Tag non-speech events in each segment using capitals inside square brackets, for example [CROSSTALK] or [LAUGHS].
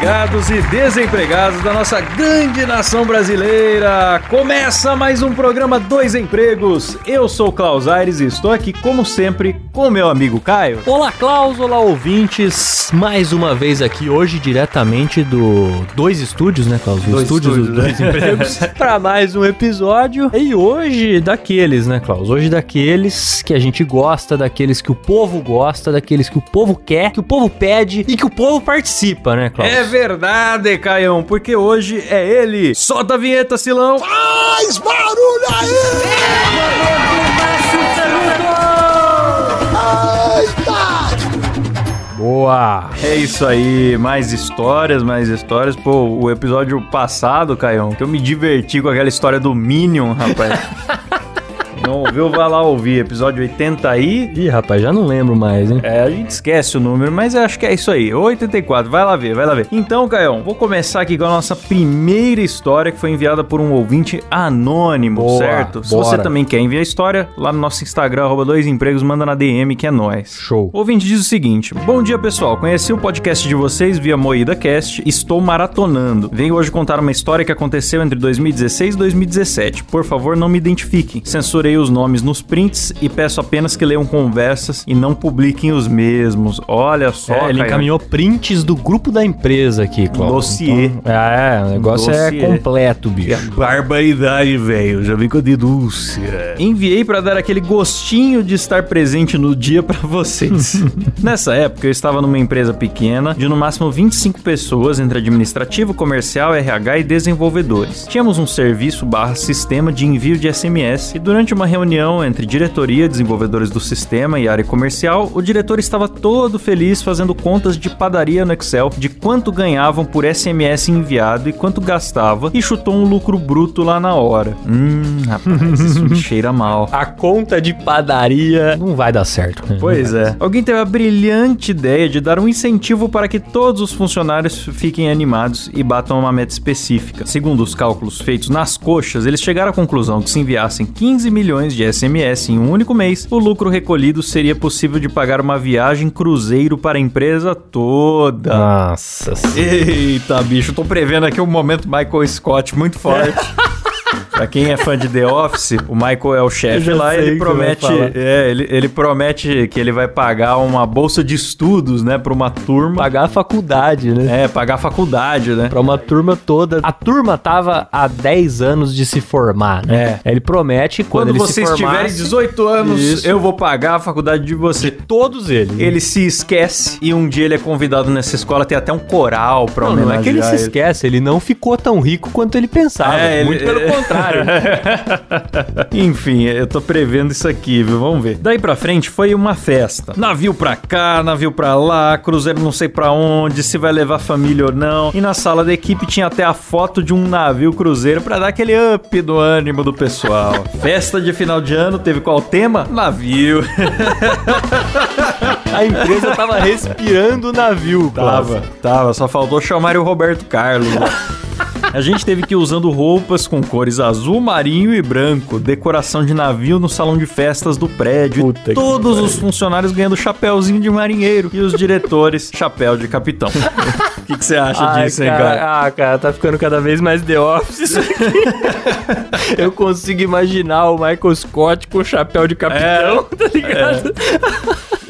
empregados e desempregados da nossa grande nação brasileira! Começa mais um programa Dois Empregos. Eu sou o Klaus Aires e estou aqui, como sempre, com meu amigo Caio. Olá, Klaus, olá, ouvintes. Mais uma vez aqui, hoje, diretamente do Dois Estúdios, né, Klaus? Dois estúdios dos estúdios, Dois Empregos. [LAUGHS] pra mais um episódio. E hoje, daqueles, né, Klaus? Hoje, daqueles que a gente gosta, daqueles que o povo gosta, daqueles que o povo quer, que o povo pede e que o povo participa, né, Klaus? É verdade, Caião, porque hoje é ele. Solta a vinheta, Silão. Faz barulho aí! Eita! Boa! É isso aí, mais histórias, mais histórias. Pô, o episódio passado, Caião, que eu me diverti com aquela história do Minion, rapaz. [LAUGHS] Não ouviu, vai lá ouvir. Episódio 80 aí. Ih, rapaz, já não lembro mais, hein? É, a gente esquece o número, mas eu acho que é isso aí. 84, vai lá ver, vai lá ver. Então, Caião, vou começar aqui com a nossa primeira história que foi enviada por um ouvinte anônimo, Boa, certo? Se bora. você também quer enviar história, lá no nosso Instagram, arroba dois empregos, manda na DM que é nóis. Show. O ouvinte diz o seguinte: Bom dia, pessoal. Conheci o podcast de vocês via Moída Cast. Estou maratonando. Venho hoje contar uma história que aconteceu entre 2016 e 2017. Por favor, não me identifiquem. Censurei os nomes nos prints e peço apenas que leiam conversas e não publiquem os mesmos. Olha só, É, ele encaminhou prints do grupo da empresa aqui, Klaus. Dossiê. Então, é, o negócio Dossiê. é completo, bicho. Barbaridade, velho. Já vi com a denúncia. Enviei pra dar aquele gostinho de estar presente no dia pra vocês. [LAUGHS] Nessa época, eu estava numa empresa pequena, de no máximo 25 pessoas, entre administrativo, comercial, RH e desenvolvedores. Tínhamos um serviço barra sistema de envio de SMS e durante uma reunião entre diretoria, desenvolvedores do sistema e área comercial, o diretor estava todo feliz fazendo contas de padaria no Excel de quanto ganhavam por SMS enviado e quanto gastava e chutou um lucro bruto lá na hora. Hum, rapaz, isso me cheira mal. A conta de padaria não vai dar certo. né? Pois é. Alguém teve a brilhante ideia de dar um incentivo para que todos os funcionários fiquem animados e batam uma meta específica. Segundo os cálculos feitos nas coxas, eles chegaram à conclusão que se enviassem 15 milhões de SMS em um único mês, o lucro recolhido seria possível de pagar uma viagem cruzeiro para a empresa toda. Nossa senhora. Eita, bicho, tô prevendo aqui um momento Michael Scott muito forte. [LAUGHS] Pra quem é fã de The Office, o Michael é o chefe lá, ele promete, é, ele, ele promete que ele vai pagar uma bolsa de estudos, né, pra uma turma. Pagar a faculdade, né? É, pagar a faculdade, né? Pra uma turma toda. A turma tava há 10 anos de se formar, né? É. Ele promete quando, Quando vocês se tiverem formasse, 18 anos, Isso. eu vou pagar a faculdade de você. todos eles. Ele se esquece e um dia ele é convidado nessa escola, tem até um coral pra Não, não é homenagear que ele se esquece, ele não ficou tão rico quanto ele pensava. É, ele- muito pelo contrário. [LAUGHS] Enfim, eu tô prevendo isso aqui, viu? Vamos ver. Daí pra frente foi uma festa. Navio pra cá, navio pra lá, cruzeiro não sei pra onde, se vai levar família ou não. E na sala da equipe tinha até a foto de um navio cruzeiro pra dar aquele up do ânimo do pessoal. [LAUGHS] Festa de final de ano teve qual tema? Navio. [LAUGHS] A empresa tava respirando o navio, Tava, tava. Só faltou chamar o Roberto Carlos. A gente teve que ir usando roupas com cores azul, marinho e branco, decoração de navio no salão de festas do prédio. Puta todos os funcionários ganhando chapéuzinho de marinheiro e os diretores chapéu de capitão. O que você acha Ai, disso, hein, cara? Ah, cara, tá ficando cada vez mais The Office isso aqui. [LAUGHS] Eu consigo imaginar o Michael Scott com o chapéu de capitão, tá ligado?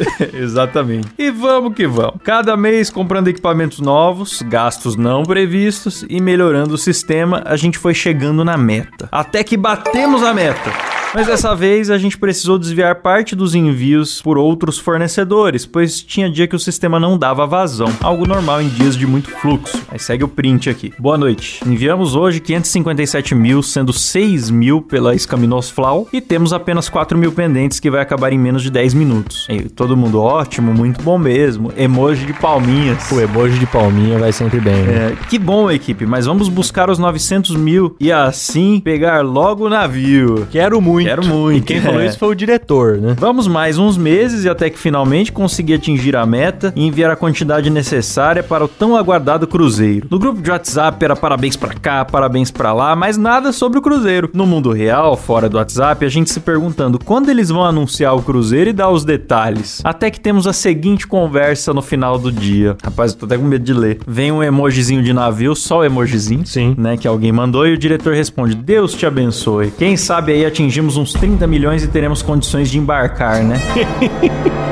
[LAUGHS] Exatamente. E vamos que vamos. Cada mês comprando equipamentos novos, gastos não previstos e melhorando o sistema, a gente foi chegando na meta. Até que batemos a meta. Mas dessa vez a gente precisou desviar parte dos envios por outros fornecedores, pois tinha dia que o sistema não dava vazão, algo normal em dias de muito fluxo. Aí segue o print aqui. Boa noite. Enviamos hoje 557 mil, sendo 6 mil pela Escaminos Flau, e temos apenas 4 mil pendentes que vai acabar em menos de 10 minutos. E todo mundo ótimo, muito bom mesmo. Emoji de palminhas. O emoji de palminha vai sempre bem, né? É, que bom, equipe, mas vamos buscar os 900 mil e assim pegar logo o navio. Quero muito. Quero muito. E quem falou É. isso foi o diretor, né? Vamos mais uns meses e até que finalmente consegui atingir a meta e enviar a quantidade necessária para o tão aguardado cruzeiro. No grupo de WhatsApp era parabéns pra cá, parabéns pra lá, mas nada sobre o cruzeiro. No mundo real, fora do WhatsApp, a gente se perguntando quando eles vão anunciar o cruzeiro e dar os detalhes. Até que temos a seguinte conversa no final do dia. Rapaz, eu tô até com medo de ler. Vem um emojizinho de navio, só o emojizinho. Sim. Né, que alguém mandou e o diretor responde: Deus te abençoe. Quem sabe aí atingimos uns 30 milhões e teremos condições de embarcar, né? [LAUGHS]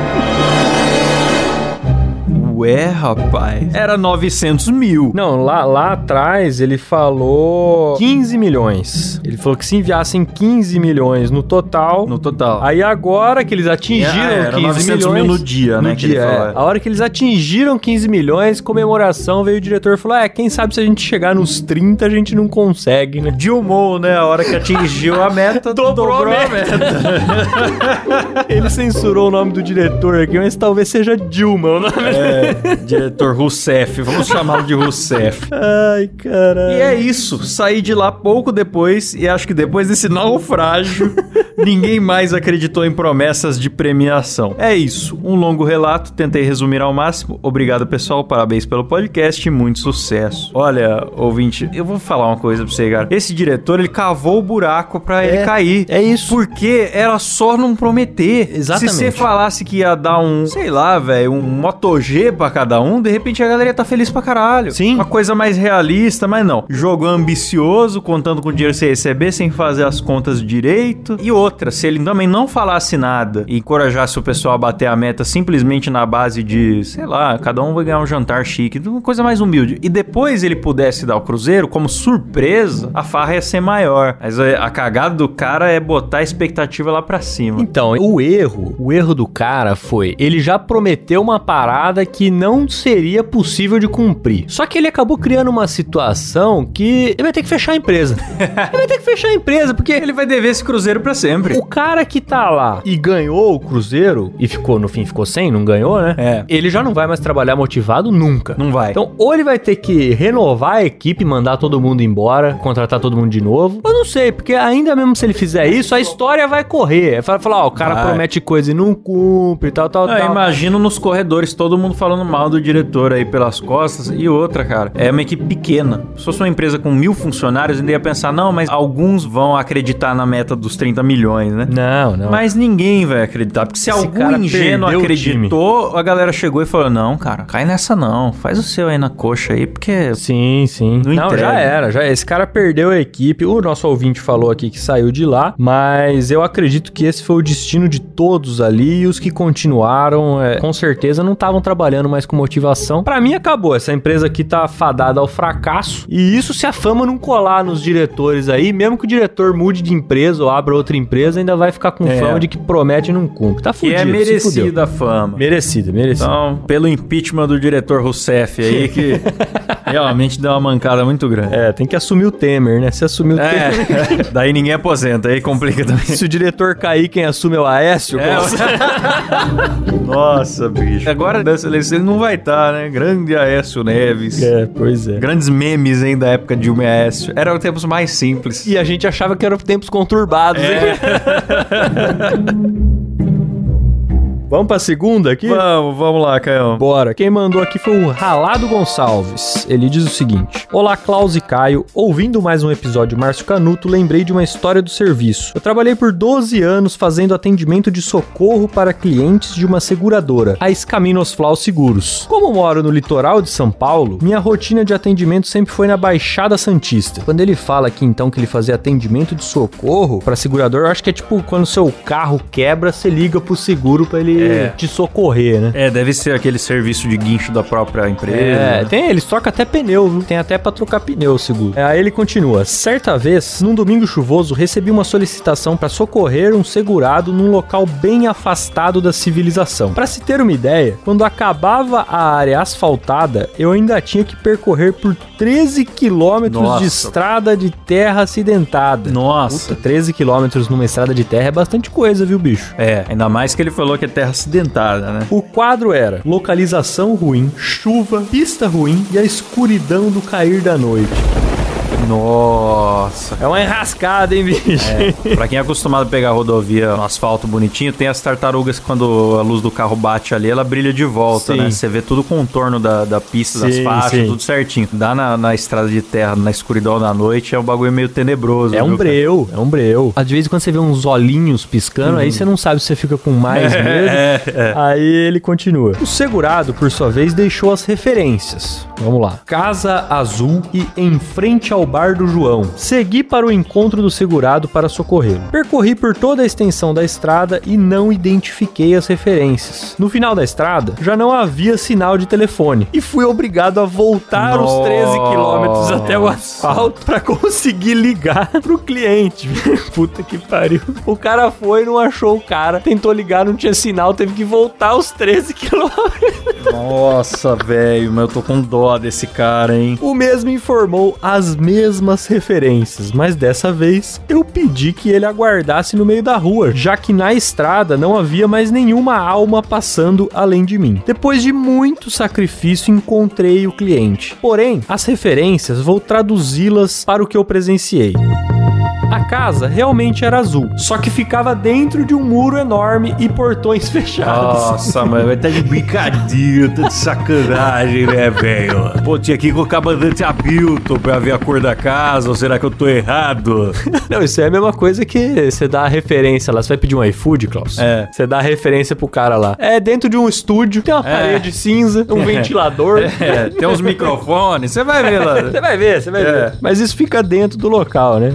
Ué, rapaz. Era 900 mil. Não, lá, lá atrás ele falou 15 milhões. Ele falou que se enviassem 15 milhões no total. No total. Aí agora que eles atingiram É, era 15 900 milhões. mil no dia, né, que ele dia, falou, é. é. A hora que eles atingiram 15 milhões, comemoração, veio o diretor e falou: É, quem sabe se a gente chegar nos 30 a gente não consegue, né? Dilmou, né? A hora que atingiu a meta, [LAUGHS] dobrou, a meta. Ele censurou o nome do diretor aqui, mas talvez seja Dilma o nome É, diretor Rousseff. Vamos chamá-lo de Rousseff. Ai, caralho. E é isso. Saí de lá pouco depois e acho que depois desse naufrágio, [LAUGHS] ninguém mais acreditou em promessas de premiação. É isso. Um longo relato, tentei resumir ao máximo. Obrigado, pessoal. Parabéns pelo podcast e muito sucesso. Olha, ouvinte, eu vou falar uma coisa pra você, cara. Esse diretor, ele cavou o buraco pra ele cair. é isso. Porque era só não prometer. Exatamente. Se você falasse que ia dar um, sei lá, velho, um Moto G pra cada um, de repente a galera ia tá feliz pra caralho. Sim. Uma coisa mais realista, mas não. Jogo ambicioso, contando com o dinheiro que você receber, sem fazer as contas direito. E outra, se ele também não falasse nada e encorajasse o pessoal a bater a meta simplesmente na base de, sei lá, cada um vai ganhar um jantar chique, uma coisa mais humilde. E depois ele pudesse dar o cruzeiro, como surpresa, a farra ia ser maior. Mas a a cagada do cara é botar a expectativa lá pra cima. Então, o erro, o erro do cara foi, ele já prometeu uma parada que não seria possível de cumprir. Só que ele acabou criando uma situação que ele vai ter que fechar a empresa. [LAUGHS] ele vai ter que fechar a empresa, porque Ele vai dever esse cruzeiro pra sempre. o cara que tá lá e ganhou o cruzeiro e ficou, no fim ficou sem, não ganhou, né? É. Ele já não vai mais trabalhar motivado nunca. Não vai. Então, ou ele vai ter que renovar a equipe, mandar todo mundo embora, contratar todo mundo de novo. Eu não sei, porque ainda mesmo se ele fizer isso, a história vai correr. Vai falar, ó, o cara Vai. promete coisa e não cumpre, tal, tal, Ah, tal. imagino nos corredores todo mundo falando mal do diretor aí pelas costas. E outra, cara, é uma equipe pequena. Se fosse uma empresa com mil funcionários, ainda ia pensar, não, mas alguns vão acreditar na meta dos 30 milhões, né? Não, não. Mas ninguém vai acreditar, porque se Esse algum ingênuo acreditou, a galera chegou e falou: Não, cara, cai nessa não, faz o seu aí na coxa aí, porque. Sim, sim. Não Não, já era, já Esse cara perdeu a equipe. O nosso ouvinte falou aqui que saiu de lá, mas eu acredito que esse foi o destino de todos ali e os que continuaram, é, com certeza não estavam trabalhando mais com motivação. Pra mim acabou, essa empresa aqui tá fadada ao fracasso. E isso se a fama não colar nos diretores aí, mesmo que o diretor mude de empresa ou abra outra empresa, ainda vai ficar com É. fama de que promete e não cumpre. Tá fudido, é se fudeu. merecida a fama. Merecida, merecida. Então, pelo impeachment do diretor Rousseff aí, que [LAUGHS] realmente deu uma mancada muito grande. É, tem que assumir o Temer, né? Se assumir o Temer. É, [LAUGHS] daí ninguém aposenta, aí complica também. Se o diretor cair, quem assume é o Aécio? É, [LAUGHS] Nossa, bicho. Agora dessa eleição ele não vai estar, né? Grande Aécio Neves. É, pois é. Grandes memes, hein, da época de Dilma e Aécio. Eram tempos mais simples. E a gente achava que eram tempos conturbados, É. hein? [LAUGHS] Vamos pra segunda aqui? Vamos, vamos lá, Caio. Bora. Quem mandou aqui foi o Ralado Gonçalves. Ele diz o seguinte: Olá, Klaus e Caio. Ouvindo mais um episódio Márcio Canuto, lembrei de uma história do serviço. Eu trabalhei por 12 anos fazendo atendimento de socorro para clientes de uma seguradora, a Escaminos Flau Seguros. Como moro no litoral de São Paulo, minha rotina de atendimento sempre foi na Baixada Santista. Quando ele fala aqui então que ele fazia atendimento de socorro para segurador, eu acho que é tipo quando seu carro quebra, você liga pro seguro para ele É. te socorrer, né? É, deve ser aquele serviço de guincho da própria empresa. É, tem, eles trocam até pneu, viu? Tem até pra trocar pneu o seguro. É, aí ele continua. Certa vez, num domingo chuvoso, recebi uma solicitação pra socorrer um segurado num local bem afastado da civilização. Pra se ter uma ideia, quando acabava a área asfaltada, eu ainda tinha que percorrer por 13 quilômetros Nossa. de estrada de terra acidentada. Nossa. Puta, 13 quilômetros numa estrada de terra é bastante coisa, viu, bicho? É, ainda mais que ele falou que é terra acidentada, né? O quadro era localização ruim, chuva, pista ruim e a escuridão do cair da noite. Nossa. É uma enrascada, hein, bicho? É, pra quem é acostumado a pegar a rodovia no asfalto bonitinho, tem as tartarugas que quando a luz do carro bate ali, ela brilha de volta, Sim. né? Você vê tudo o contorno da, da pista, das Sim, faixas, sim. tudo certinho. Dá na, na estrada de terra, na escuridão da noite, é um bagulho meio tenebroso. É um viu, cara? breu, é um breu. Às vezes quando você vê uns olhinhos piscando, aí você não sabe se você fica com mais [LAUGHS] medo. É, é. Aí ele continua. O segurado, por sua vez, deixou as referências. Vamos lá. Casa Azul e em frente ao bar do João. Segui para o encontro do segurado para socorrê-lo. Percorri por toda a extensão da estrada e não identifiquei as referências. No final da estrada, já não havia sinal de telefone e fui obrigado a voltar os 13 quilômetros até o asfalto para conseguir ligar [LAUGHS] pro cliente. [LAUGHS] Puta que pariu. O cara foi, não achou o cara, tentou ligar, não tinha sinal, teve que voltar os 13 quilômetros. Nossa, velho, mas eu tô com dó desse cara, hein? O mesmo informou as mesmas referências, mas dessa vez eu pedi que ele aguardasse no meio da rua, já que na estrada não havia mais nenhuma alma passando além de mim. Depois de muito sacrifício, encontrei o cliente. Porém, as referências vou traduzi-las para o que eu presenciei. A casa realmente era azul, só que ficava dentro de um muro enorme e portões [LAUGHS] fechados. Nossa, mas vai estar de brincadeira, tá de sacanagem, né, velho? Pô, tinha que colocar bandante Hamilton pra ver a cor da casa, ou será que eu tô errado? Não, isso é a mesma coisa que você dá a referência lá. Você vai pedir um iFood, Klaus? É. Você dá a referência pro cara lá. É dentro de um estúdio, tem uma É. parede cinza, um [LAUGHS] ventilador. É, tem uns microfones, você vai ver lá. Você vai ver, você vai É. ver. Mas isso fica dentro do local, né?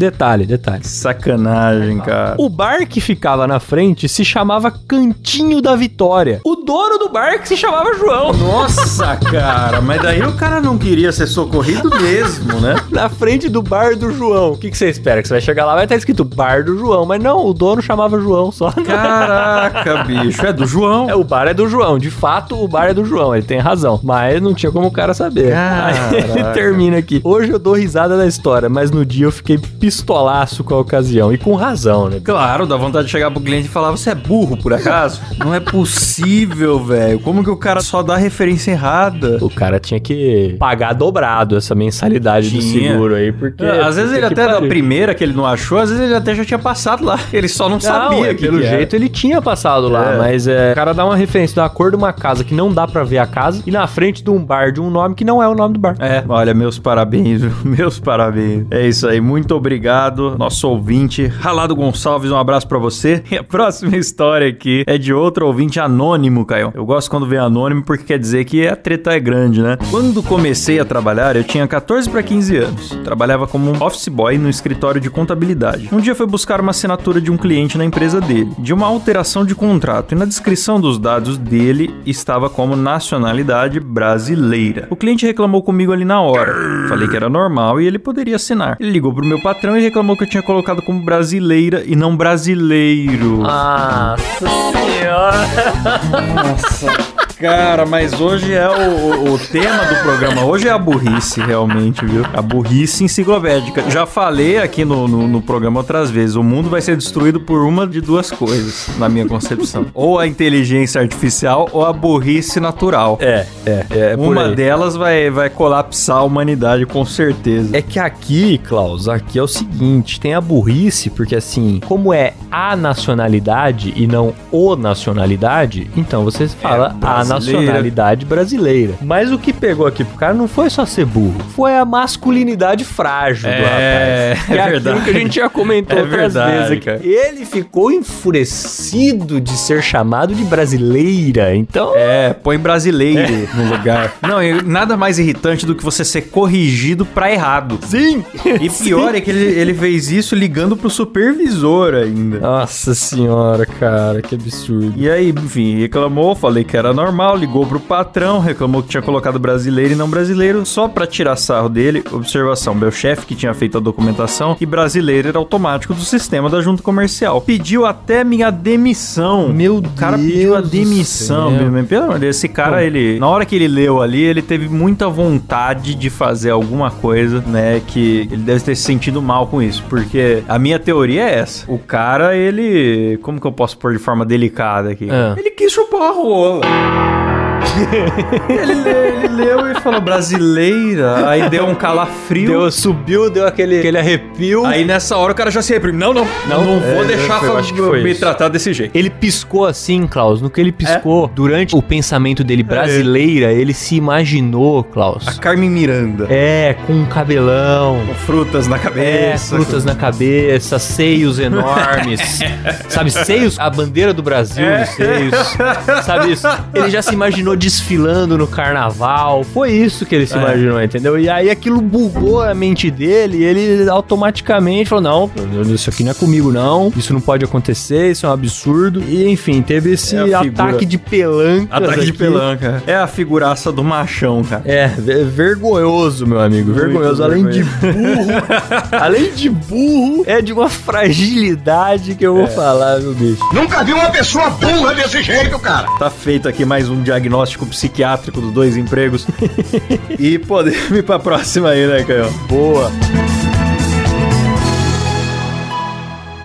É, detalhe, detalhe. Sacanagem, cara. O bar que ficava na frente se chamava Cantinho da Vitória. O dono do bar que se chamava João. Nossa, cara, mas daí o cara não queria ser socorrido mesmo, né? [LAUGHS] Na frente do bar do João. O que, que você espera? Que você vai chegar lá vai estar escrito bar do João. Mas não, o dono chamava João só. Caraca, bicho, é do João. É, o bar é do João. De fato, o bar é do João. Ele tem razão. Mas não tinha como o cara saber. [LAUGHS] Aí ele Caraca. termina aqui. Hoje eu dou risada da história, mas no dia eu fiquei pistolaço com a ocasião. E com razão, né? Claro, dá vontade de chegar pro cliente e falar: Você é burro por acaso? [LAUGHS] Não é possível, velho. Como que o cara só dá referência errada? O cara tinha que pagar dobrado essa mensalidade do Tinha. seguro aí, porque. É, às vezes ele até da primeira que ele não achou, às vezes ele até já tinha passado lá. Ele só não, Não, sabia é, que pelo que jeito ele tinha passado lá, É. mas é, o cara dá uma referência da cor de uma casa que não dá pra ver a casa e na frente de um bar de um nome que não é o nome do bar. É, olha, meus parabéns, viu? [LAUGHS] meus parabéns. É isso aí, muito obrigado, nosso ouvinte, Ralado Gonçalves, um abraço pra você. [LAUGHS] E a próxima história aqui é de outro ouvinte anônimo, Caio. Eu gosto quando vem anônimo porque quer dizer que a treta é grande, né? Quando comecei a trabalhar, eu tinha 14 pra 15 anos. Trabalhava como office boy no escritório de contabilidade. Um dia foi buscar uma assinatura de um cliente na empresa dele, de uma alteração de contrato, e na descrição dos dados dele estava como nacionalidade brasileira. O cliente reclamou comigo ali na hora. Falei que era normal e ele poderia assinar. Ele ligou pro meu patrão e reclamou que eu tinha colocado como brasileira e não brasileiro. Nossa senhora! Cara, mas hoje é o, o- o tema do programa. Hoje é a burrice, realmente, viu? A burrice enciclopédica. Já falei aqui no, no, no programa outras vezes. O mundo vai ser destruído por uma de duas coisas, na minha concepção. [LAUGHS] ou a inteligência artificial ou a burrice natural. É, é, é. por uma delas vai, vai colapsar a humanidade, com certeza. É que aqui, Klaus, aqui é o seguinte, tem a burrice, porque assim, como é a nacionalidade e não o nacionalidade, então você fala a nacionalidade brasileira. Mas o que pegou aqui pro cara não foi só ser burro, foi a masculinidade frágil do É, rapaz. Que é aquilo verdade. que a gente já comentou [LAUGHS] É outras verdade, vezes aqui. cara. Ele ficou enfurecido de ser chamado de brasileira. Então, É, põe brasileiro no lugar. [LAUGHS] Não, nada mais irritante do que você ser corrigido pra errado. sim. E pior é que ele, ele fez isso ligando pro supervisor ainda. Nossa senhora, cara, que absurdo. E aí, enfim, reclamou, falei que era normal, ligou pro patrão, reclamou que tinha colocado brasileiro e não brasileiro, só pra tirar sarro dele. Observação, meu chefe que tinha feito a documentação e brasileiro era automático do sistema da junta comercial. Pediu até minha demissão. Meu O cara pediu a Deus demissão, pelo amor de Deus, esse cara, ele, na hora que ele leu ali, ele teve muita vontade de fazer alguma coisa, né, que ele deve ter se sentido mal com isso, porque a minha teoria é essa. O cara, ele, como que eu posso pôr de forma delicada aqui? Ah. Ele quis chupar a rola. Ele, leu, ele leu e falou brasileira, aí deu um calafrio. Deu, subiu, deu aquele, aquele arrepio. Aí nessa hora o cara já se reprime. Não, não, não, não vou é, deixar foi- eu acho que foi me isso. tratar desse jeito. Ele piscou assim, Klaus. No que ele piscou, durante o pensamento dele brasileira, ele se imaginou, Klaus. A Carmen Miranda. É, com um cabelão. Com frutas na É, cabeça. frutas na cabeça, seios enormes. [LAUGHS] sabe, seios, a bandeira do Brasil nos seios. Sabe isso? Ele já se imaginou desfilando no carnaval. Foi isso que ele se É. imaginou, entendeu? E aí aquilo bugou a mente dele e ele automaticamente falou: Não, isso aqui não é comigo, não. Isso não pode acontecer, isso é um absurdo. E enfim, teve esse É ataque de pelanca. Ataque de pelanca. É a figuraça do machão, cara. É, ve- vergonhoso, meu amigo. Muito vergonhoso. Além de vergonhoso. burro. [LAUGHS] além de burro, é de uma fragilidade que eu É. vou falar, meu bicho. Nunca vi uma pessoa burra desse jeito, cara. Tá feito aqui mais um diagnóstico psiquiátrico dos dois empregos. [LAUGHS] e podemos ir pra próxima aí, né, Caio? Boa.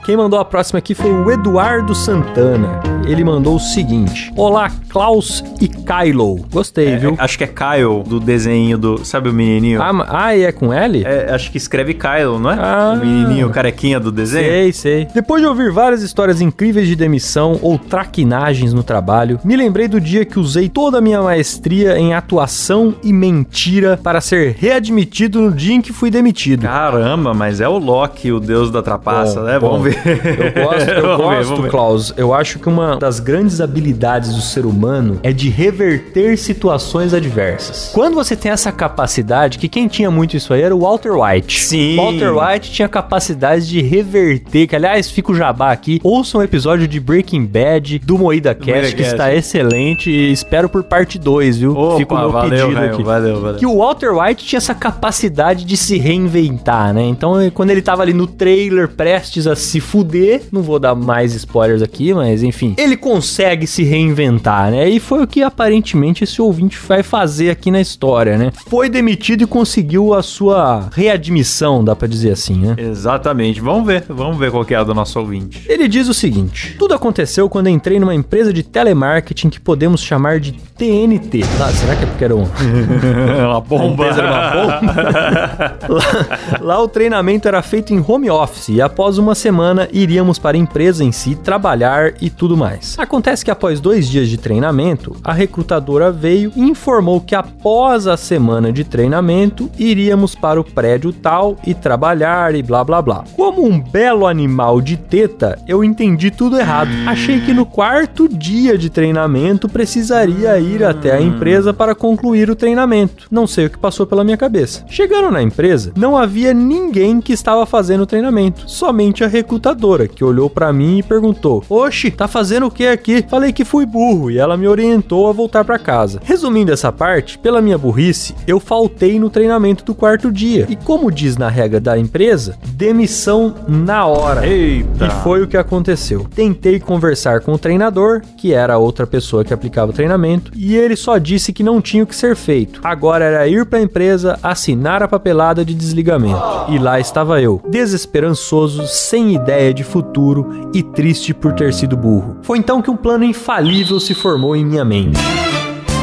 Quem mandou a próxima aqui foi o Eduardo Santana. Ele mandou o seguinte: Olá, Klaus e Kylo. Gostei, viu? Acho que é Kyle, do desenho do... Sabe o menininho? Ah, ah, e é com L? É, acho que escreve Kyle, não é? Ah. O menininho carequinha do desenho. Sei, sei. Depois de ouvir várias histórias incríveis de demissão ou traquinagens no trabalho, me lembrei do dia que usei toda a minha maestria em atuação e mentira para ser readmitido no dia em que fui demitido. Caramba, mas é o Loki, o deus da trapaça, Bom, né? bom. Vamos ver. Eu gosto, eu [LAUGHS] gosto, ver. Klaus. Eu acho que uma das grandes habilidades do ser humano é de reverter situações adversas. Quando você tem essa capacidade, que quem tinha muito isso aí era o Walter White. Sim. Walter White tinha capacidade de reverter, que aliás, fica o jabá aqui. Ouça um episódio de Breaking Bad do Moída Cast, Moída que Cast. está excelente e espero por parte 2, viu? Opa, Fica o meu valeu, pedido Caio, aqui valeu, valeu. que o Walter White tinha essa capacidade de se reinventar, né? Então, quando ele tava ali no trailer, prestes a se fuder, não vou dar mais spoilers aqui, mas enfim, ele consegue se reinventar, né? E foi o que aparentemente esse ouvinte vai fazer aqui na história, né? Foi demitido e conseguiu a sua readmissão, dá pra dizer assim, né? Exatamente. Vamos ver, vamos ver qual que é a do nosso ouvinte. Ele diz o seguinte: Tudo aconteceu quando entrei numa empresa de telemarketing que podemos chamar de TNT. Ah, será que é porque era um, [LAUGHS] uma bomba. Era uma bomba? [LAUGHS] [LAUGHS] lá, lá o treinamento era feito em home office e após uma semana iríamos para a empresa em si trabalhar e tudo mais. Acontece que após dois dias de treinamento, a recrutadora veio e informou que após a semana de treinamento iríamos para o prédio tal e trabalhar e blá blá blá. Como um belo animal de teta, eu entendi tudo errado. Achei que no quarto dia de treinamento precisaria ir até a empresa para concluir o treinamento. Não sei o que passou pela minha cabeça. Chegando na empresa, não havia ninguém que estava fazendo o treinamento, somente a recrutadora, que olhou para mim e perguntou: "Oxe, tá fazendo o que aqui?" Falei que fui burro e ela me orientou a voltar para casa. Resumindo essa parte, pela minha burrice, eu faltei no treinamento do quarto dia. E como diz na regra da empresa, demissão na hora. Eita. E foi o que aconteceu. Tentei conversar com o treinador, que era a outra pessoa que aplicava o treinamento, e ele só disse que não tinha o que ser feito. Agora era ir para a empresa, assinar a papelada de desligamento. E lá estava eu, desesperançoso, sem ideia de futuro e triste por ter sido burro. Foi então que um plano infalível se formou em minha mente.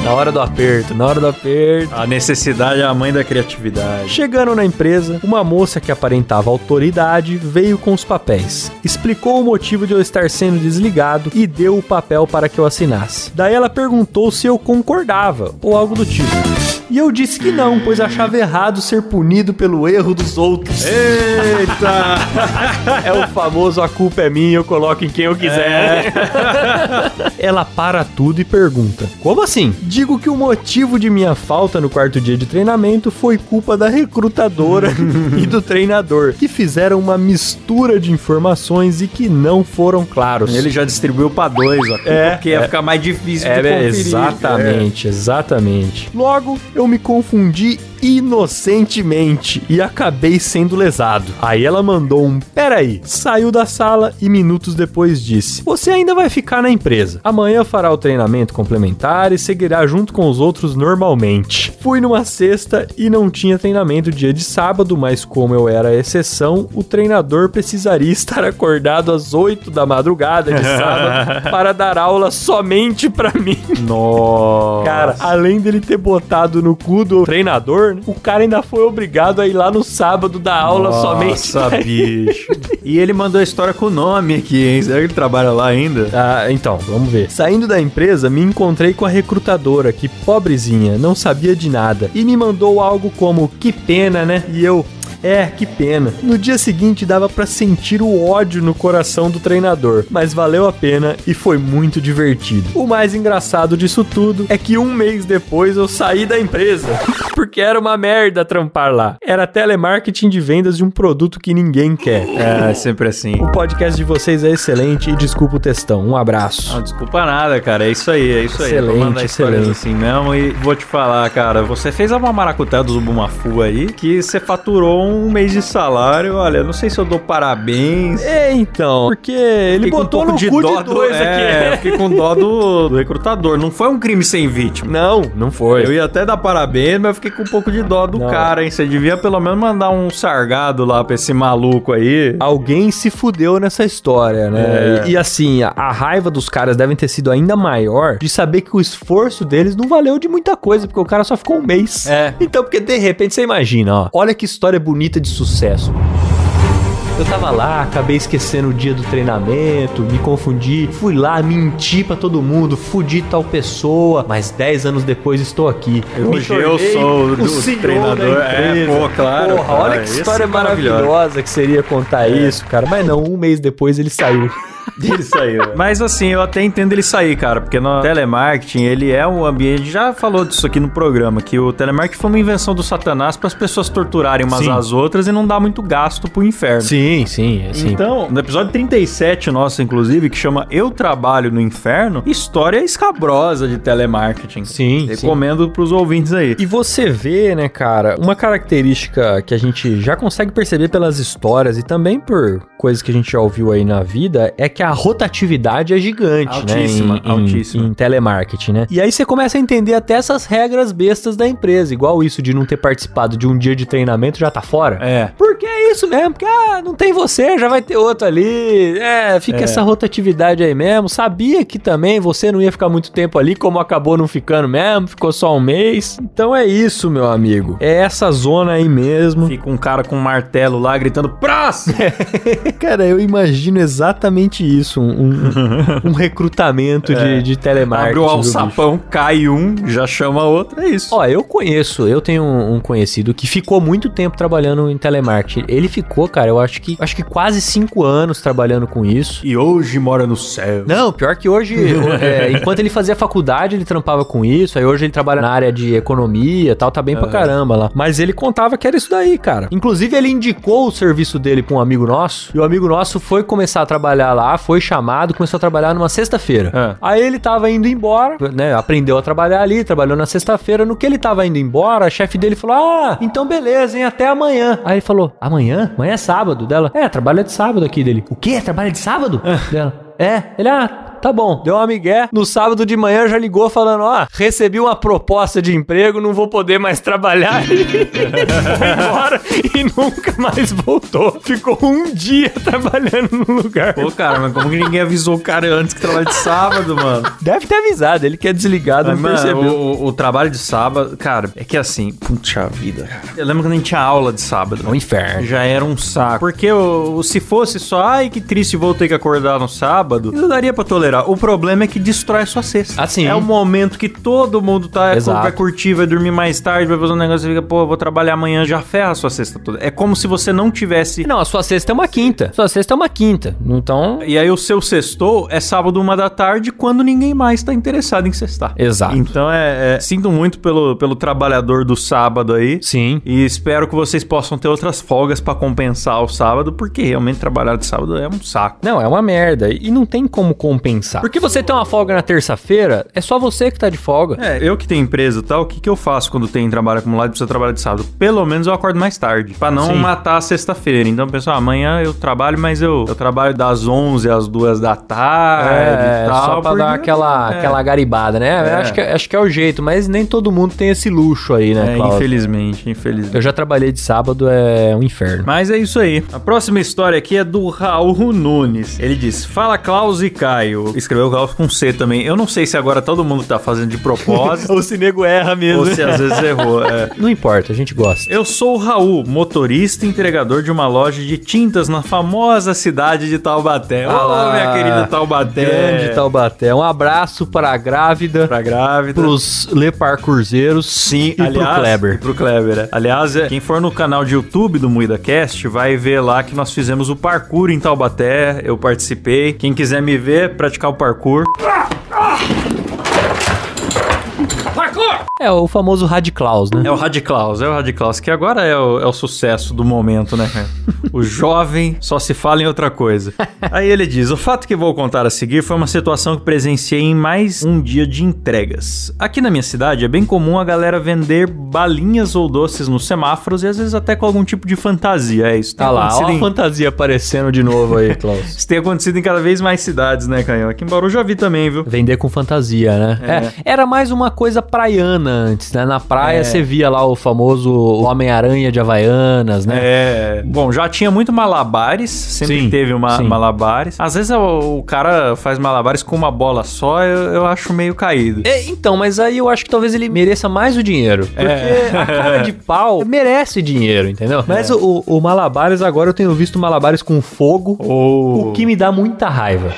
Na hora do aperto, na hora do aperto. A necessidade é a mãe da criatividade. Chegando na empresa, uma moça que aparentava autoridade veio com os papéis. Explicou o motivo de eu estar sendo desligado e deu o papel para que eu assinasse. Daí ela perguntou se eu concordava ou algo do tipo. E eu disse que não, pois achava errado ser punido pelo erro dos outros. Eita! [LAUGHS] É o famoso a culpa é minha, eu coloco em quem eu quiser. Ela para tudo e pergunta: Como assim? Digo que o motivo de minha falta no quarto dia de treinamento foi culpa da recrutadora [LAUGHS] e do treinador, que fizeram uma mistura de informações e que não foram claros. Ele já distribuiu pra dois, ó. É, porque ia é. ficar mais difícil de É, conferir. exatamente, exatamente. Logo, eu me confundi inocentemente e acabei sendo lesado. Aí ela mandou um peraí, saiu da sala e minutos depois disse: Você ainda vai ficar na empresa. Amanhã fará o treinamento complementar e seguirá junto com os outros normalmente. Fui numa sexta e não tinha treinamento dia de sábado, mas como eu era a exceção, o treinador precisaria [LAUGHS] estar acordado às 8 da madrugada de sábado [LAUGHS] para dar aula somente pra mim. Nossa. Cara, além dele ter botado no cu do treinador, né, o cara ainda foi obrigado a ir lá no sábado dar aula somente. Nossa, ele. bicho. [LAUGHS] e ele mandou a história com o nome aqui, hein? Será que ele trabalha lá ainda? Ah, então, vamos ver. Saindo da empresa, me encontrei com a recrutadora, que pobrezinha, não sabia de nada, e me mandou algo como: que pena, né? E eu. É, que pena. No dia seguinte dava pra sentir o ódio no coração do treinador, mas valeu a pena e foi muito divertido. O mais engraçado disso tudo é que um mês depois eu saí da empresa, [LAUGHS] porque era uma merda trampar lá. Era telemarketing de vendas de um produto que ninguém quer. É, sempre assim. O podcast de vocês é excelente e desculpa o textão. Um abraço. Não, desculpa nada, cara. É isso aí, é isso aí. Excelente, Vou mandar histórias excelente. assim mesmo. E vou te falar, cara, você fez uma maracutaia do Zubumafu aí, que você faturou um mês de salário. Olha, não sei se eu dou parabéns. É, então, porque ele um botou pouco no de cu dó de dois do, é, aqui. fiquei com dó do, do recrutador. Não foi um crime sem vítima. Não, não foi. Eu ia até dar parabéns, mas eu fiquei com um pouco de dó do Não. cara, hein? Você devia pelo menos mandar um sargado lá pra esse maluco aí. Alguém se fudeu nessa história, né? É. E, e assim, a, a raiva dos caras devem ter sido ainda maior de saber que o esforço deles não valeu de muita coisa, porque o cara só ficou um mês. É. Então, porque de repente você imagina, ó. Olha que história bonita de sucesso. Eu tava lá, acabei esquecendo o dia do treinamento, me confundi, fui lá, menti pra todo mundo, fudi tal pessoa, mas 10 anos depois estou aqui. Hoje eu sou o do treinador. É, pô, claro, Porra, cara, olha que história é maravilhosa que seria contar isso, cara. Mas não, um mês depois ele saiu. [LAUGHS] Ele saiu. Mas assim, eu até entendo ele sair, cara, porque no telemarketing, ele é um ambiente, já falou disso aqui no programa, que o telemarketing foi uma invenção do satanás para as pessoas torturarem umas Sim. às outras e não dar muito gasto pro inferno. Sim, sim, é sim. Então, no episódio 37 nosso, inclusive, que chama Eu Trabalho no Inferno, história escabrosa de telemarketing. Sim, Recomendo pros ouvintes aí. E você vê, né, cara, uma característica que a gente já consegue perceber pelas histórias e também por coisas que a gente já ouviu aí na vida é que a rotatividade é gigante, Altíssima, né? Em, altíssima. Em, em telemarketing, né? E aí você começa a entender até essas regras bestas da empresa, igual isso de não ter participado de um dia de treinamento já tá fora. É. Porque é isso mesmo, porque ah, não tem você, já vai ter outro ali. É, fica É. essa rotatividade aí mesmo. Sabia que também você não ia ficar muito tempo ali, como acabou não ficando mesmo, ficou só um mês. Então é isso, meu amigo. É essa zona aí mesmo. Fica um cara com um martelo lá gritando próximo! [LAUGHS] Cara, eu imagino exatamente isso, um, um- um recrutamento de, [LAUGHS] de telemarketing. Abre o alçapão, cai um, já chama outro, é isso. Ó, eu conheço, eu tenho um, um conhecido que ficou muito tempo trabalhando em telemarketing. Ele ficou, cara, eu acho acho que quase cinco anos trabalhando com isso. E hoje mora no céu. Não, pior que hoje, [LAUGHS] é, enquanto ele fazia faculdade, ele trampava com isso. Aí hoje ele trabalha na área de economia e tal, tá bem pra caramba lá. Mas ele contava que era isso daí, cara. Inclusive, ele indicou o serviço dele pra um amigo nosso. E o amigo nosso foi começar a trabalhar lá, foi chamado, começou a trabalhar numa sexta-feira. É. Aí ele tava indo embora, né? Aprendeu a trabalhar ali, trabalhou na sexta-feira. No que ele tava indo embora, a chefe dele falou: Ah, então beleza, hein? Até amanhã. Aí ele falou: Amanhã? Amanhã é sábado dela. É, trabalha de sábado aqui dele. O quê? Trabalha de sábado? dela. É. Ele, ah. Tá bom. Deu uma migué. No sábado de manhã já ligou falando: ó, recebi uma proposta de emprego, não vou poder mais trabalhar. E [LAUGHS] foi embora e nunca mais voltou. Ficou um dia trabalhando no lugar. Pô, cara, mas como que ninguém avisou o cara antes que trabalha de sábado, mano? Deve ter avisado, ele que é desligado, Mas, não mano, percebeu. o, o trabalho de sábado, cara, é que assim, puxa vida, cara. Eu lembro quando a gente tinha aula de sábado. É um inferno. Já era um saco. Porque o, o- se fosse só, ai que triste, vou ter que acordar no sábado, não daria pra tolerar. O problema é que destrói a sua sexta. Ah, sim. É o momento que todo mundo tá, Exato. vai curtir, vai dormir mais tarde, vai fazer um negócio e fica, pô, vou trabalhar amanhã, já ferra a sua sexta toda. É como se você não tivesse. Não, a sua sexta é uma quinta. Sua sexta é uma quinta. Então. E aí o seu sextou é sábado, uma da tarde, quando ninguém mais tá interessado em sextar. Exato. Então é, é- Sinto muito pelo, pelo trabalhador do sábado aí. Sim. E espero que vocês possam ter outras folgas pra compensar o sábado, porque realmente trabalhar de sábado é um saco. Não, é uma merda. E não tem como compensar. Porque você tem uma folga na terça-feira, é só você que tá de folga. É, eu que tenho empresa e tal, o que, que eu faço quando tem trabalho acumulado e precisa trabalhar de sábado? Pelo menos eu acordo mais tarde, pra não Sim. matar a sexta-feira. Então, pessoal, amanhã eu trabalho, mas eu, eu trabalho das 11 às 2 da tarde É, e tal. só pra porque- dar aquela, é. aquela garibada, né? É. Acho, que, acho que é o jeito, mas nem todo mundo tem esse luxo aí, né, É, Klaus? infelizmente, infelizmente. Eu já trabalhei de sábado, é um inferno. Mas é isso aí. A próxima história aqui é do Raul Nunes. Ele diz: Fala Klaus e Caio. Escreveu Klaus com C também. Eu não sei se agora todo mundo tá fazendo de propósito [LAUGHS] Ou se nego erra mesmo. ou se às vezes errou. É. [LAUGHS] Não importa, a gente gosta. Eu sou o Raul, motorista e entregador de uma loja de tintas na famosa cidade de Taubaté. Ô, Ah, minha querida Taubaté. Grande Taubaté. Um abraço para a grávida, Pra grávida. pros leparcurzeiros Sim, e aliás, pro Kleber. e Pro Kleber, é. Aliás, é, quem for no canal de YouTube do MuidaCast vai ver lá que nós fizemos o parkour em Taubaté. Eu participei. Quem quiser me ver, praticar o parkour. É o famoso Radiclaus, né? É o Radiclaus, é o Radiclaus, que agora é o, é o sucesso do momento, né, cara? O jovem só se fala em outra coisa. [LAUGHS] Aí ele diz: O fato que vou contar a seguir foi uma situação que presenciei em mais um dia de entregas. Aqui na minha cidade é bem comum a galera vender balinhas ou doces nos semáforos e às vezes até com algum tipo de fantasia. É isso. Tá lá, ó a em- fantasia aparecendo de novo aí, Klaus. [LAUGHS] Isso tem acontecido em cada vez mais cidades, né, Canhão? Aqui em Bauru eu já vi também, viu? Vender com fantasia, né? É, era mais uma coisa praiana antes, né? Na praia É. você via lá o famoso Homem-Aranha de Havaianas, né? É. Bom, já tinha muito malabares, sempre Sim, teve uma, sim. malabares. Às vezes o, o cara faz malabares com uma bola só, eu, eu acho meio caído. É, então, mas aí eu acho que talvez ele mereça mais o dinheiro. Porque É. a cara de [LAUGHS] pau merece dinheiro, entendeu? Mas É. o, o Malabares, agora eu tenho visto Malabares com fogo, Ou... o que me dá muita raiva.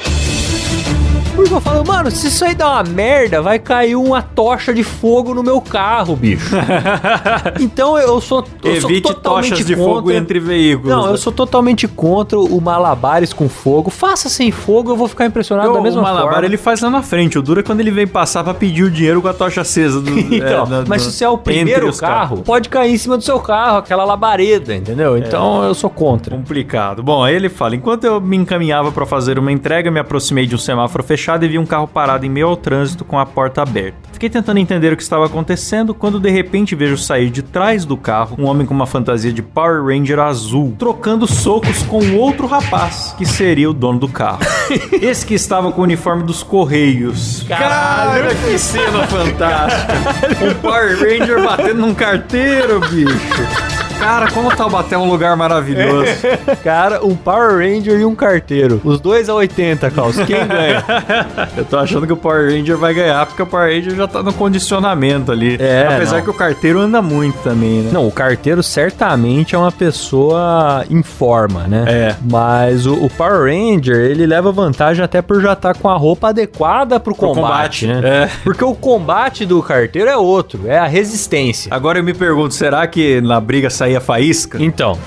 Porque eu falo, mano, se isso aí dá uma merda, vai cair uma tocha de fogo no meu carro, bicho. [LAUGHS] então eu sou, eu sou Evite totalmente tochas de contra... fogo entre veículos. Não, eu sou totalmente contra o Malabares com fogo. Faça sem fogo, eu vou ficar impressionado o, da mesma o malabar forma. ele faz lá na frente. O duro é quando ele vem passar pra pedir o dinheiro com a tocha acesa. Do, [LAUGHS] Então, é, da- mas do- se você é o primeiro carro, carros. pode cair em cima do seu carro, aquela labareda, entendeu? Então eu sou contra. Complicado. Bom, aí ele fala: enquanto eu me encaminhava pra fazer uma entrega, me aproximei de um semáforo fechado e vi um carro parado em meio ao trânsito com a porta aberta. Fiquei tentando entender o que estava acontecendo quando de repente vejo sair de trás do carro um homem com uma fantasia de Power Ranger azul, trocando socos com outro rapaz, que seria o dono do carro. [LAUGHS] Esse que estava com o uniforme dos Correios. Caralho! Cara, que cena fantástica! [LAUGHS] Um Power Ranger batendo num carteiro, bicho. Cara, como Taubaté é um lugar maravilhoso. [LAUGHS] Cara, um Power Ranger e um carteiro. Os dois a 80, Klaus. Quem ganha? [LAUGHS] Eu tô achando que o Power Ranger vai ganhar, porque o Power Ranger já tá no condicionamento ali. É, Apesar não. que o carteiro anda muito também, né? Não, o carteiro certamente é uma pessoa em forma, né? É. Mas o, o Power Ranger, ele leva vantagem até por já estar com a roupa adequada pro combate, combate, né? é. Porque o combate do carteiro é outro, é a resistência. Agora eu me pergunto, será que na briga saía faísca? Então,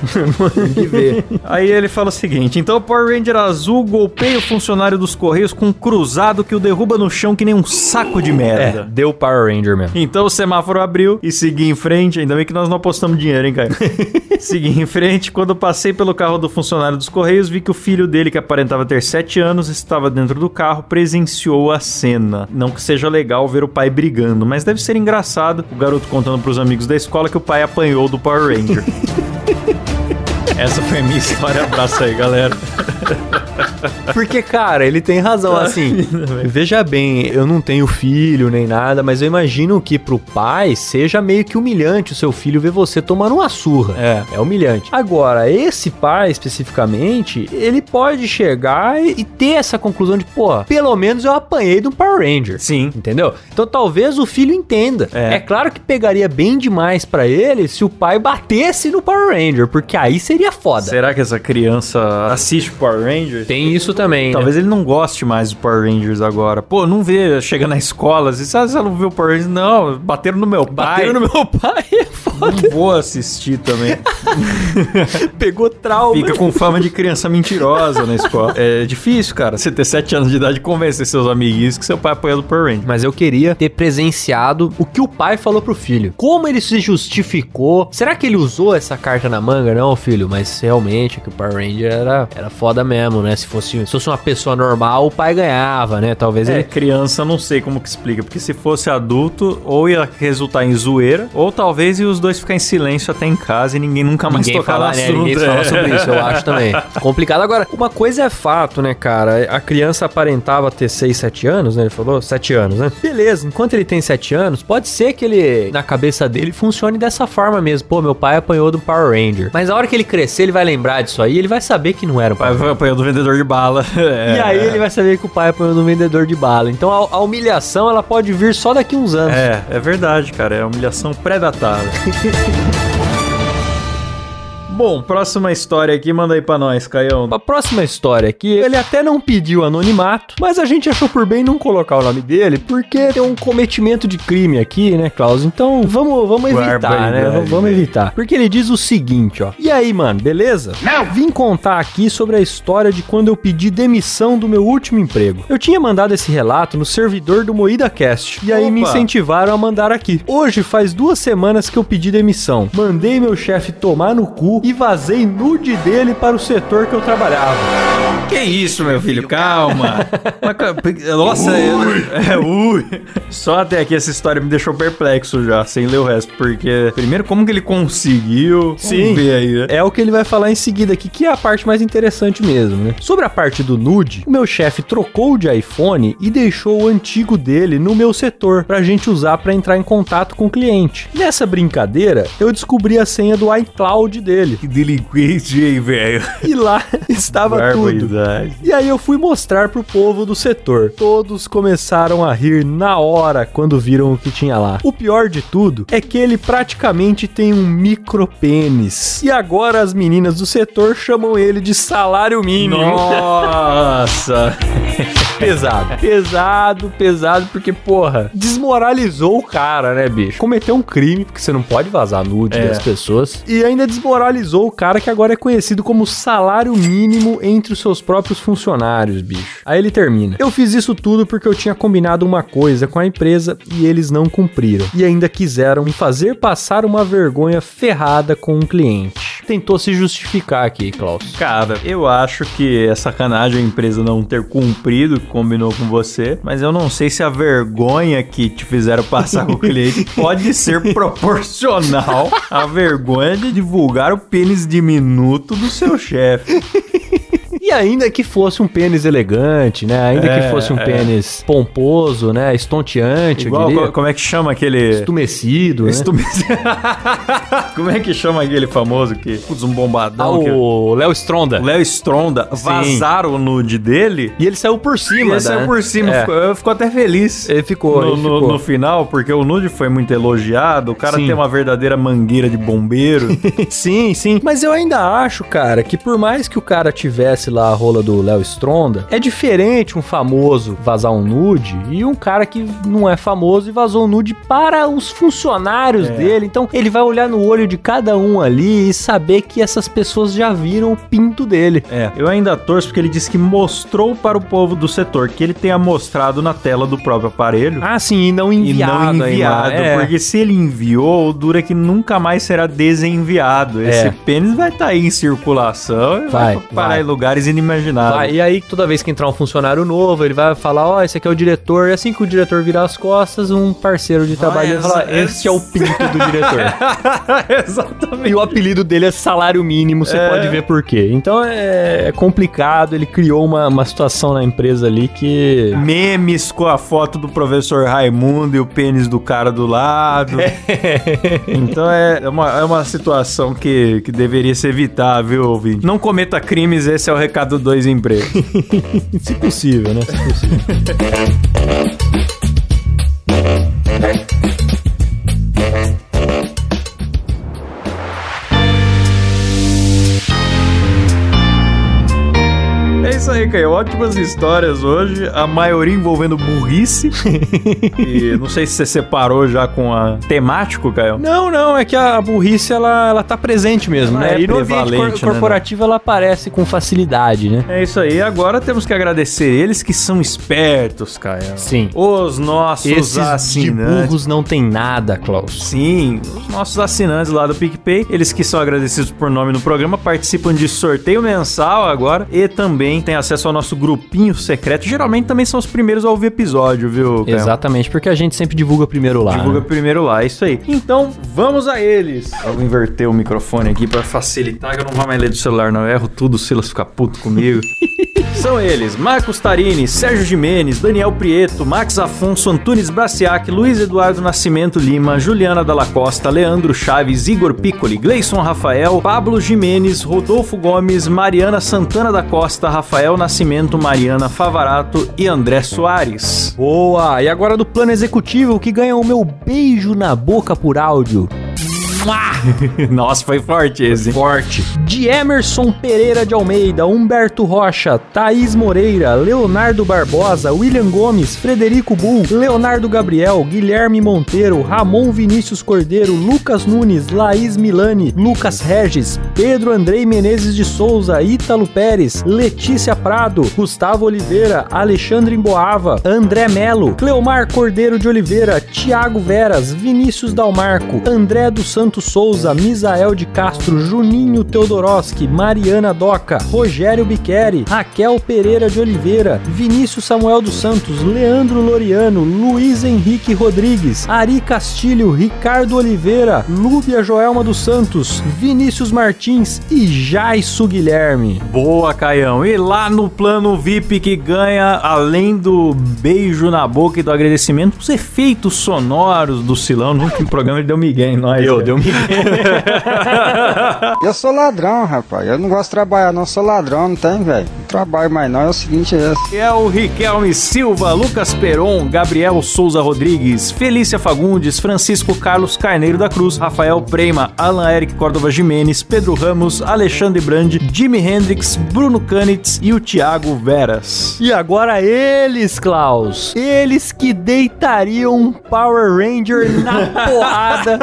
tem que ver. Aí ele fala o seguinte: então o Power Ranger azul golpeia o funcionário dos Correios com um cruzado que o derruba no chão que nem um saco de É, merda. deu Power Ranger mesmo. Então o semáforo abriu e segui em frente. Ainda bem que nós não apostamos dinheiro, hein, Caio? [LAUGHS] segui em frente. Quando passei pelo carro do funcionário dos Correios, vi que o filho dele, que aparentava ter 7 anos, estava dentro do carro, presenciou a cena. Não que seja legal ver o pai brigando, mas deve ser engraçado o garoto contando pros amigos da escola que o pai apanhou do Power Ranger. [LAUGHS] Essa foi a minha história. Abraço aí, galera. Porque, cara, ele tem razão, assim. Veja bem, eu não tenho filho nem nada, mas eu imagino que pro pai seja meio que humilhante o seu filho ver você tomando uma surra. É. É humilhante. Agora, esse pai especificamente, ele pode chegar e, e ter essa conclusão de, pô, pelo menos eu apanhei de um Power Ranger. Sim. Entendeu? Então talvez o filho entenda. É. É, claro que pegaria bem demais pra ele se o pai batesse no Power Ranger, porque aí seria foda. Será que essa criança assiste Power Rangers? Tem isso também. né? Talvez ele não goste mais do Power Rangers agora. Pô, não vê, chega na escola, assim, sabe se ela não vê o Power Rangers? Não, bateram no meu pai. Bateram no meu pai, [LAUGHS] foda. Não vou assistir também. [LAUGHS] Pegou trauma. Fica com fama de criança mentirosa na escola. É difícil, cara, você ter 7 anos de idade e convencer seus amiguinhos que seu pai apoia do Power Rangers. Mas eu queria ter presenciado o que o pai falou pro filho. Como ele se justificou? Será que ele usou essa carta na manga? Não, filho, mas realmente que o Power Ranger era, era foda mesmo, né? Se fosse, se fosse uma pessoa normal, o pai ganhava, né? Talvez É, ele. criança não sei como que explica, porque se fosse adulto, ou ia resultar em zoeira, ou talvez ia os dois ficar em silêncio até em casa e ninguém nunca mais Ninguém tocar fala, no né? assunto. Ninguém fala É. sobre isso, eu acho também. [LAUGHS] Complicado. Agora, uma coisa é fato, né, cara? A criança aparentava ter 6, 7 anos, né? Ele falou 7 anos, né? Beleza, enquanto ele tem 7 anos, pode ser que ele, na cabeça dele, funcione dessa forma mesmo. Pô, meu pai apanhou do Power Ranger. Mas a hora que ele crescer, ele vai lembrar disso aí, ele vai saber que não era o pai foi apanhando do vendedor de bala. [LAUGHS] E aí ele vai saber que o pai apanhou no vendedor de bala. Então a, a humilhação, ela pode vir só daqui uns anos. É, é verdade, cara. É humilhação pré-datada. [LAUGHS] Thank [LAUGHS] you. Bom, próxima história aqui, manda aí pra nós, Caião. A próxima história aqui, ele até não pediu anonimato, mas a gente achou por bem não colocar o nome dele, porque tem um cometimento de crime aqui, né, Klaus? Então vamos, vamos evitar, né? Vamos- Vamos evitar. Porque ele diz o seguinte, ó. E aí, mano, beleza? Não. Vim contar aqui sobre a história de quando eu pedi demissão do meu último emprego. Eu tinha mandado esse relato no servidor do Moída Cast, e aí me Opa. incentivaram a mandar aqui. Hoje faz duas semanas que eu pedi demissão. Mandei meu chefe tomar no cu e vazei nude dele para o setor que eu trabalhava. Que isso, meu filho? Calma. Nossa, é, [LAUGHS] é, ui. Só até aqui essa história me deixou perplexo já, sem ler o resto. Porque, primeiro, como que ele conseguiu? Sim. Vamos ver aí, né? É o que ele vai falar em seguida aqui, que é a parte mais interessante mesmo, né? Sobre a parte do nude, o meu chefe trocou de iPhone e deixou o antigo dele no meu setor pra gente usar pra entrar em contato com o cliente. Nessa brincadeira, eu descobri a senha do iCloud dele Que delinquente, hein, velho? e lá [LAUGHS] estava tudo. E aí eu fui mostrar pro povo do setor. Todos começaram a rir na hora quando viram o que tinha lá. O pior de tudo é que ele praticamente tem um micro pênis. E agora as meninas do setor chamam ele de salário mínimo. Nossa! [LAUGHS] pesado. Pesado, pesado, porque, porra, desmoralizou o cara, né, bicho? Cometeu um crime, porque você não pode vazar nude É. das pessoas. E ainda desmoralizou o cara que agora é conhecido como salário mínimo entre os seus próprios funcionários, bicho. Aí ele termina. Eu fiz isso tudo porque eu tinha combinado uma coisa com a empresa e eles não cumpriram. E ainda quiseram me fazer passar uma vergonha ferrada com um cliente. Tentou se justificar aqui, Klaus. Cara, eu acho que é sacanagem a empresa não ter cumprido combinou com você, mas eu não sei se a vergonha que te fizeram passar com o cliente [LAUGHS] pode ser proporcional à vergonha de divulgar o pênis diminuto do seu chefe. E ainda que fosse um pênis elegante, né? Ainda É, que fosse um é. pênis pomposo, né? Estonteante, eu Igual, diria. co- como é que chama aquele... Estumecido, né? Estume- [LAUGHS] como é que chama aquele famoso que... Putz, um Ah, bombadão que... o Léo Stronda. Léo Stronda vazaram o nude dele E ele saiu por cima, ele saiu né? por cima. É. Ficou, ficou até feliz. Ele ficou, no, ele no- ficou. no final, porque o nude foi muito elogiado, o cara Sim. tem uma verdadeira mangueira de bombeiro. [LAUGHS] sim, sim. Mas eu ainda acho, cara, que por mais que o cara tivesse lá a rola do Léo Stronda, é diferente um famoso vazar um nude e um cara que não é famoso e vazou um nude para os funcionários É. dele. Então ele vai olhar no olho de cada um ali e saber que essas pessoas já viram o pinto dele. é, eu ainda torço porque ele disse que mostrou para o povo do setor que ele tenha mostrado na tela do próprio aparelho. Ah, sim, e não E enviado. não enviado. É. porque se ele enviou, dura que nunca mais será desenviado. Esse É. pênis vai estar aí em circulação e vai, Vai, parar vai. em lugares mais inimagináveis. Vai, e aí, toda vez que entrar um funcionário novo, ele vai falar: Ó, esse aqui é o diretor. E assim que o diretor virar as costas, um parceiro de trabalho vai falar: Este é o pinto do diretor. [LAUGHS] Exatamente. E o apelido dele é salário mínimo, você É. pode ver por quê. Então é, é complicado, ele criou uma, uma situação na empresa ali que. Memes com a foto do professor Raimundo e o pênis do cara do lado. [LAUGHS] Então é é uma, é uma situação que, que deveria se evitar, viu, ouvinte? Não cometa crimes, esse é o recado dois empregos. [LAUGHS] Se possível, né? Se possível. Aí, Caio. Ótimas histórias hoje, a maioria envolvendo burrice. [LAUGHS] e não sei se você separou já com a temático, Caio. Não, não, é que a burrice ela, ela tá presente mesmo, Ela né? é e no ambiente cor- né, corporativo ela aparece com facilidade, né? É isso aí. Agora temos que agradecer eles que são espertos, Caio. Sim. Os nossos Esses de assinantes. burros não tem nada, Klaus. Sim, os nossos assinantes lá do PicPay, eles que são agradecidos por nome no programa, participam de sorteio mensal agora e também têm acesso ao nosso grupinho secreto. Geralmente também são os primeiros a ouvir episódio, viu? Caio? Exatamente, porque a gente sempre divulga primeiro lá. Divulga né? primeiro lá, isso aí. Então, vamos a eles. Eu vou inverter o microfone aqui pra facilitar, que eu não vou mais ler do celular, não. Eu erro tudo, o Silas fica puto comigo. [LAUGHS] São eles: Marcos Tarini, Sérgio Jimenez, Daniel Prieto, Max Afonso, Antunes Braciac, Luiz Eduardo Nascimento Lima, Juliana Dalla Costa, Leandro Chaves, Igor Piccoli, Gleison Rafael, Pablo Jimenez, Rodolfo Gomes, Mariana Santana da Costa, Rafael Nascimento, Mariana Favarato e André Soares. Boa! E agora do plano executivo que ganha o meu beijo na boca por áudio. [LAUGHS] Nossa, foi forte esse. Forte. De Emerson Pereira de Almeida, Humberto Rocha, Thaís Moreira, Leonardo Barbosa, William Gomes, Frederico Bull, Leonardo Gabriel, Guilherme Monteiro, Ramon Vinícius Cordeiro, Lucas Nunes, Laís Milani, Lucas Regis, Pedro Andrei Menezes de Souza, Ítalo Pérez, Letícia Prado, Gustavo Oliveira, Alexandre Emboava, André Melo, Cleomar Cordeiro de Oliveira, Tiago Veras, Vinícius Dalmarco, André dos Santos Souza, Misael de Castro, Juninho Teodoroski, Mariana Doca, Rogério Biqueri, Raquel Pereira de Oliveira, Vinícius Samuel dos Santos, Leandro Loriano, Luiz Henrique Rodrigues, Ari Castilho, Ricardo Oliveira, Lúbia Joelma dos Santos, Vinícius Martins e Jaisso Guilherme. Boa, Caião. E lá no plano VIP que ganha, além do beijo na boca e do agradecimento, os efeitos sonoros do Silão. No último programa ele deu migué em nós. Deu, deu migué. [LAUGHS] Eu sou ladrão, rapaz. Eu não gosto de trabalhar, não. Sou ladrão, não tem, velho. Trabalho mais, não. É o seguinte, é esse. É o Riquelme Silva, Lucas Peron, Gabriel Souza Rodrigues, Felícia Fagundes, Francisco Carlos Carneiro da Cruz, Rafael Preima, Alan Eric Córdova Jimenez, Pedro Ramos, Alexandre Brandi, Jimi Hendrix, Bruno Canitz e o Thiago Veras. E agora eles, Klaus. Eles que deitariam um Power Ranger na [LAUGHS] porrada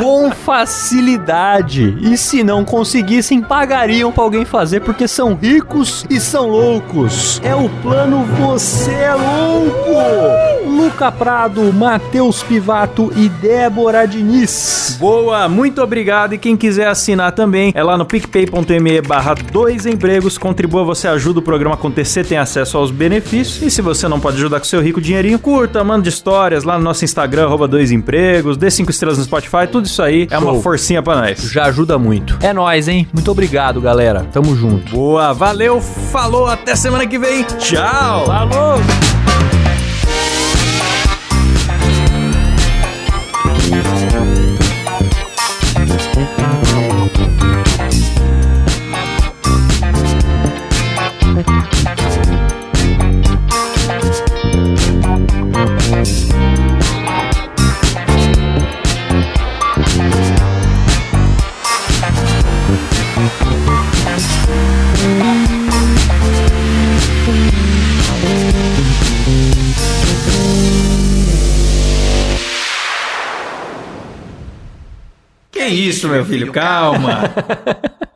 com facilidade. E se não conseguissem, pagariam pra alguém fazer porque são ricos e são loucos. É o plano Você é Louco. Luca Prado, Matheus Pivato e Débora Diniz. Boa, muito obrigado. E quem quiser assinar também, é lá no picpay.me barra dois empregos. Contribua, você ajuda o programa a acontecer, tem acesso aos benefícios. E se você não pode ajudar com seu rico dinheirinho, curta, manda histórias lá no nosso Instagram, arroba dois empregos, dê cinco estrelas no Spotify, tudo isso aí é uma forcinha pra nós. Já ajuda muito. É nóis, hein? Muito obrigado, galera. Tamo junto. Boa, valeu, falou, até semana que vem. Tchau! Falou! Isso, meu filho, calma. [LAUGHS]